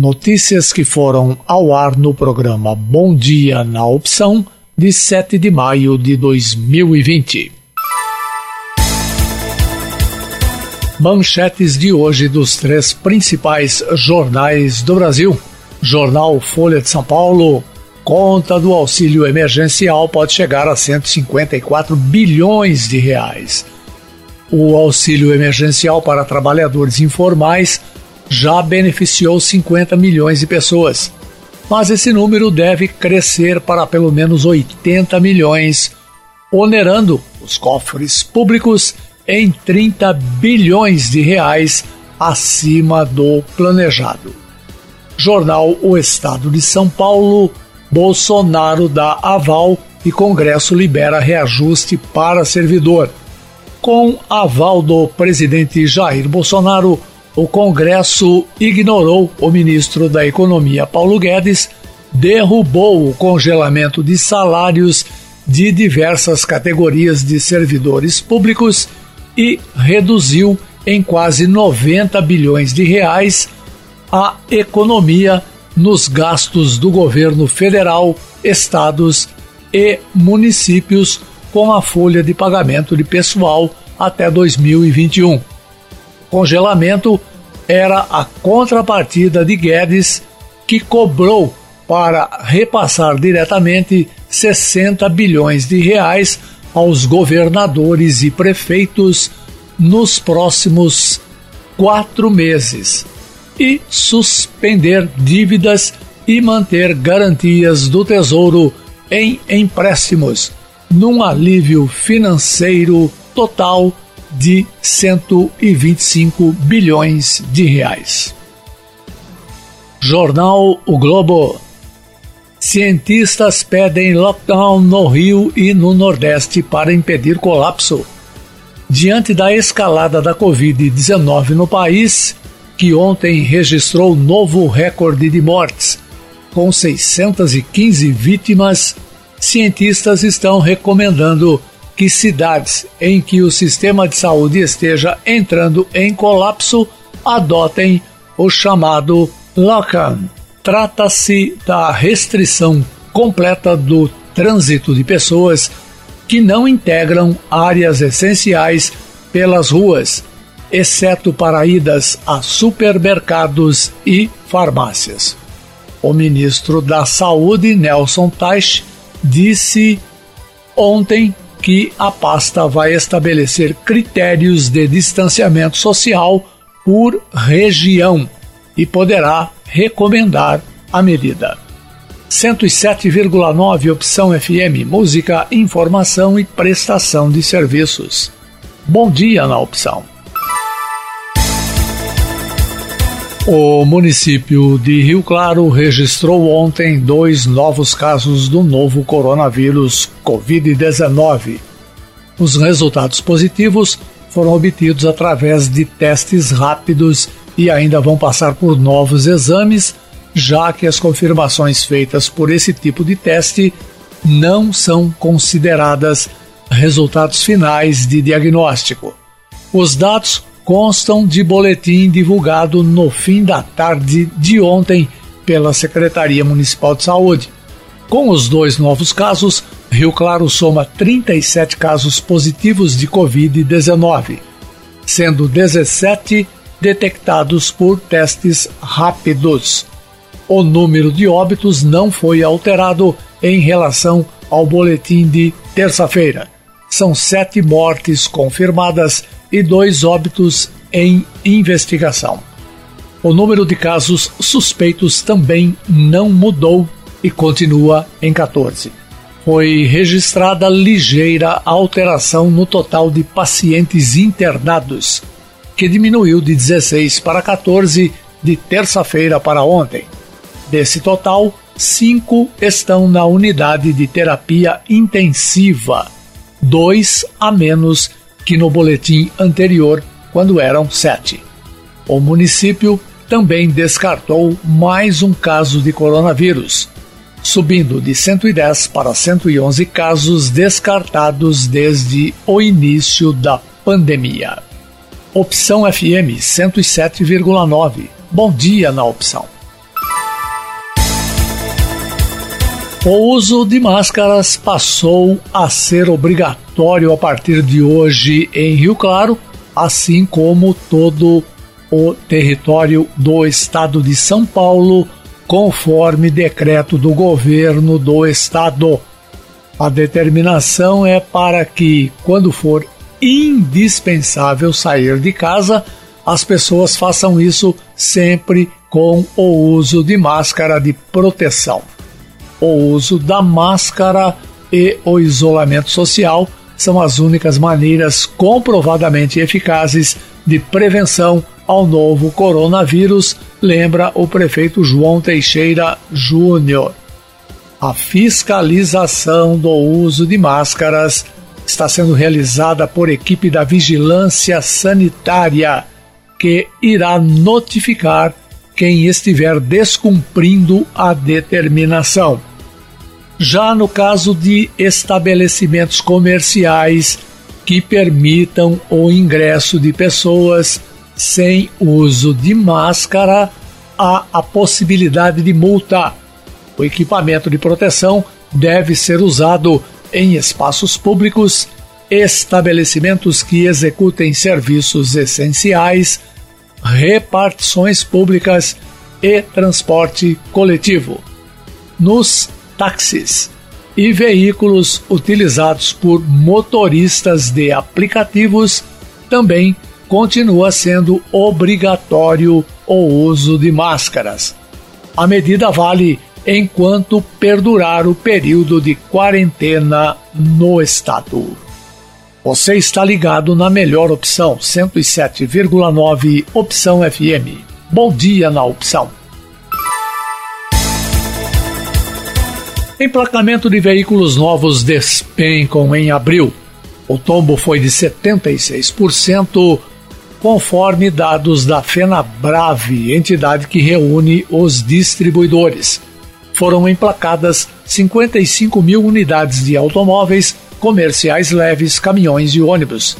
Notícias que foram ao ar no programa Bom Dia na Opção, de 7 de maio de 2020. Manchetes de hoje dos três principais jornais do Brasil. Jornal Folha de São Paulo. Conta do auxílio emergencial pode chegar a 154 bilhões de reais. O auxílio emergencial para trabalhadores informais já beneficiou 50 milhões de pessoas, mas esse número deve crescer para pelo menos 80 milhões, onerando os cofres públicos em 30 bilhões de reais acima do planejado. Jornal O Estado de São Paulo, Bolsonaro dá aval e Congresso libera reajuste para servidor. Com aval do presidente Jair Bolsonaro, o Congresso ignorou o ministro da Economia Paulo Guedes, derrubou o congelamento de salários de diversas categorias de servidores públicos e reduziu em quase 90 bilhões de reais a economia nos gastos do governo federal, estados e municípios com a folha de pagamento de pessoal até 2021 congelamento era a contrapartida de Guedes, que cobrou para repassar diretamente 60 bilhões de reais aos governadores e prefeitos nos próximos quatro meses e suspender dívidas e manter garantias do Tesouro em empréstimos, num alívio financeiro total de 125 bilhões de reais. Jornal O Globo. Cientistas pedem lockdown no Rio e no Nordeste para impedir colapso. Diante da escalada da Covid-19 no país, que ontem registrou novo recorde de mortes, com 615 vítimas, cientistas estão recomendando que cidades em que o sistema de saúde esteja entrando em colapso adotem o chamado lockdown. Trata-se da restrição completa do trânsito de pessoas que não integram áreas essenciais pelas ruas, exceto para idas a supermercados e farmácias. O ministro da Saúde, Nelson Teich, disse ontem que a pasta vai estabelecer critérios de distanciamento social por região e poderá recomendar a medida. 107,9 Opção FM Música, Informação e Prestação de Serviços. Bom dia na opção. O município de Rio Claro registrou ontem dois novos casos do novo coronavírus Covid-19. Os resultados positivos foram obtidos através de testes rápidos e ainda vão passar por novos exames, já que as confirmações feitas por esse tipo de teste não são consideradas resultados finais de diagnóstico. Os dados constam de boletim divulgado no fim da tarde de ontem pela Secretaria Municipal de Saúde. Com os dois novos casos, Rio Claro soma 37 casos positivos de Covid-19, sendo 17 detectados por testes rápidos. O número de óbitos não foi alterado em relação ao boletim de terça-feira. São sete mortes confirmadas e dois óbitos em investigação. O número de casos suspeitos também não mudou e continua em 14. Foi registrada ligeira alteração no total de pacientes internados, que diminuiu de 16 para 14 de terça-feira para ontem. Desse total, cinco estão na unidade de terapia intensiva, dois a menos que no boletim anterior, quando eram sete. O município também descartou mais um caso de coronavírus, subindo de 110 para 111 casos descartados desde o início da pandemia. Opção FM 107,9. Bom dia na opção. O uso de máscaras passou a ser obrigatório a partir de hoje em Rio Claro, assim como todo o território do estado de São Paulo, conforme decreto do governo do estado. A determinação é para que, quando for indispensável sair de casa, as pessoas façam isso sempre com o uso de máscara de proteção o uso da máscara e o isolamento social são as únicas maneiras comprovadamente eficazes de prevenção ao novo coronavírus, lembra o prefeito João Teixeira Júnior. A fiscalização do uso de máscaras está sendo realizada por equipe da Vigilância Sanitária, que irá notificar quem estiver descumprindo a determinação. Já no caso de estabelecimentos comerciais que permitam o ingresso de pessoas sem uso de máscara, há a possibilidade de multa. O equipamento de proteção deve ser usado em espaços públicos, estabelecimentos que executem serviços essenciais, repartições públicas e transporte coletivo. Nos táxis e veículos utilizados por motoristas de aplicativos também continua sendo obrigatório o uso de máscaras. A medida vale enquanto perdurar o período de quarentena no estado. Você está ligado na melhor opção 107,9 Opção FM. Bom dia na opção. Emplacamento de veículos novos despencam em abril. O tombo foi de 76%, conforme dados da FenaBrave, entidade que reúne os distribuidores. Foram emplacadas 55 mil unidades de automóveis comerciais leves, caminhões e ônibus.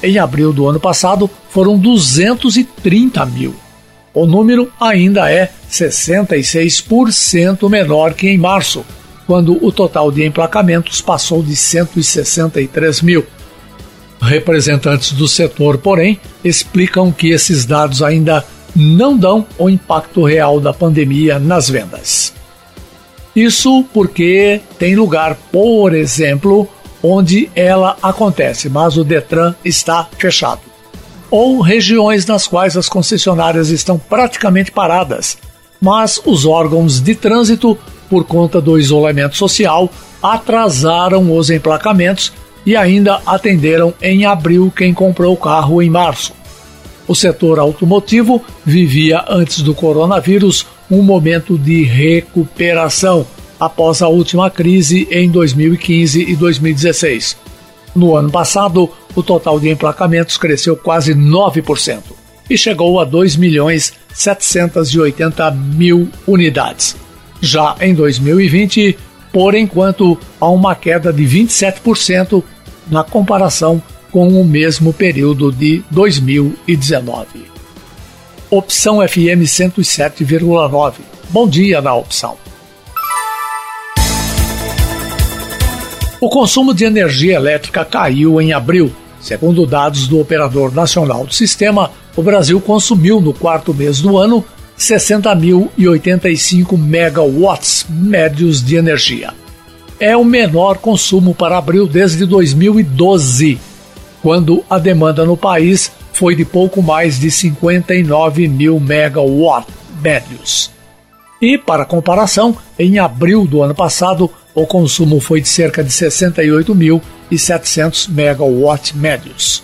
Em abril do ano passado, foram 230 mil. O número ainda é 66% menor que em março, quando o total de emplacamentos passou de 163 mil. Representantes do setor, porém, explicam que esses dados ainda não dão o impacto real da pandemia nas vendas. Isso porque tem lugar, por exemplo, onde ela acontece, mas o Detran está fechado. Ou regiões nas quais as concessionárias estão praticamente paradas, mas os órgãos de trânsito por conta do isolamento social, atrasaram os emplacamentos e ainda atenderam em abril quem comprou o carro em março. O setor automotivo vivia antes do coronavírus um momento de recuperação após a última crise em 2015 e 2016. No ano passado, o total de emplacamentos cresceu quase 9% e chegou a 2 milhões 780 mil unidades. Já em 2020, por enquanto, há uma queda de 27% na comparação com o mesmo período de 2019. Opção FM 107,9. Bom dia na opção. O consumo de energia elétrica caiu em abril. Segundo dados do Operador Nacional do Sistema, o Brasil consumiu no quarto mês do ano 60.085 megawatts médios de energia. É o menor consumo para abril desde 2012, quando a demanda no país foi de pouco mais de 59 mil megawatts médios. E, para comparação, em abril do ano passado, o consumo foi de cerca de 68.700 megawatts médios.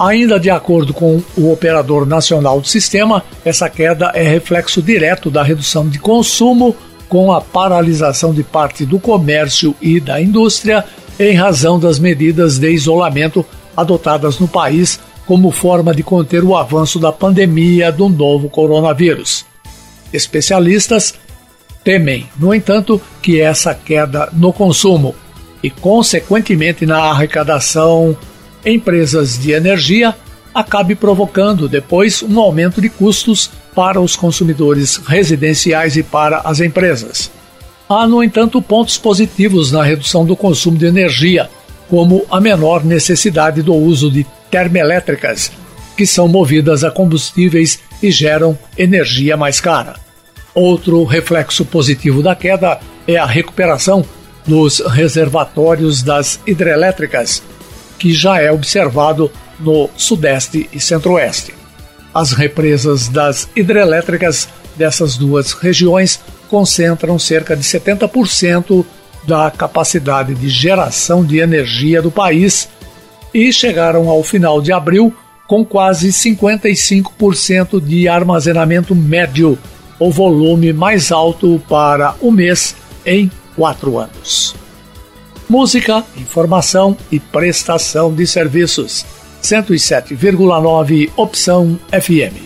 Ainda de acordo com o operador nacional do sistema, essa queda é reflexo direto da redução de consumo com a paralisação de parte do comércio e da indústria em razão das medidas de isolamento adotadas no país como forma de conter o avanço da pandemia do novo coronavírus. Especialistas temem, no entanto, que essa queda no consumo e, consequentemente, na arrecadação empresas de energia acabe provocando depois um aumento de custos para os consumidores residenciais e para as empresas. Há, no entanto, pontos positivos na redução do consumo de energia, como a menor necessidade do uso de termoelétricas, que são movidas a combustíveis e geram energia mais cara. Outro reflexo positivo da queda é a recuperação dos reservatórios das hidrelétricas, que já é observado no Sudeste e Centro-Oeste. As represas das hidrelétricas dessas duas regiões concentram cerca de 70% da capacidade de geração de energia do país e chegaram ao final de abril com quase 55% de armazenamento médio, o volume mais alto para o mês em quatro anos. Música, informação e prestação de serviços. 107,9 Opção FM.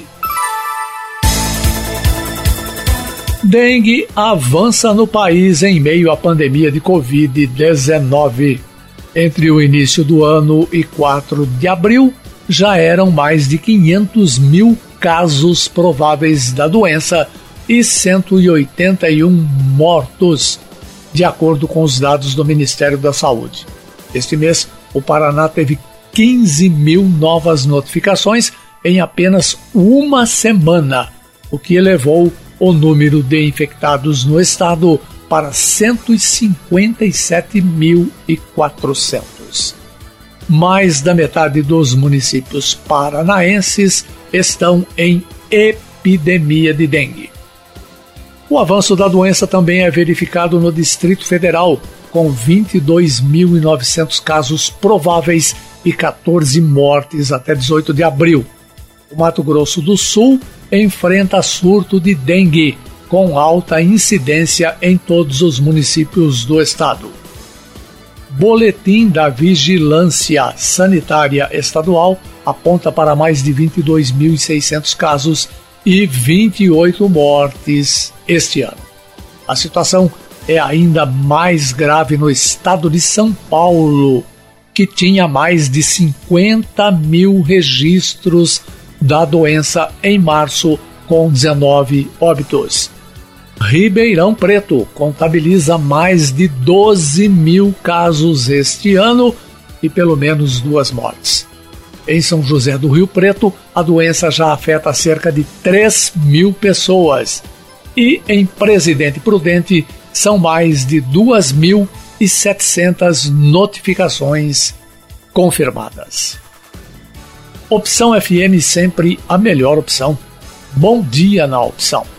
Dengue avança no país em meio à pandemia de Covid-19. Entre o início do ano e 4 de abril, já eram mais de 500 mil casos prováveis da doença e 181 mortos, de acordo com os dados do Ministério da Saúde. Este mês, o Paraná teve 15 mil novas notificações em apenas uma semana, o que elevou o número de infectados no estado para 157.400. Mais da metade dos municípios paranaenses estão em epidemia de dengue. O avanço da doença também é verificado no Distrito Federal, com 22.900 casos prováveis e 14 mortes até 18 de abril. O Mato Grosso do Sul enfrenta surto de dengue, com alta incidência em todos os municípios do estado. Boletim da Vigilância Sanitária Estadual aponta para mais de 22.600 casos e 28 mortes este ano. A situação é ainda mais grave no estado de São Paulo, que tinha mais de 50 mil registros da doença em março, com 19 óbitos. Ribeirão Preto contabiliza mais de 12 mil casos este ano e pelo menos duas mortes. Em São José do Rio Preto, a doença já afeta cerca de 3 mil pessoas. E em Presidente Prudente, são mais de 2.700 notificações confirmadas. Opção FM sempre a melhor opção. Bom dia na opção.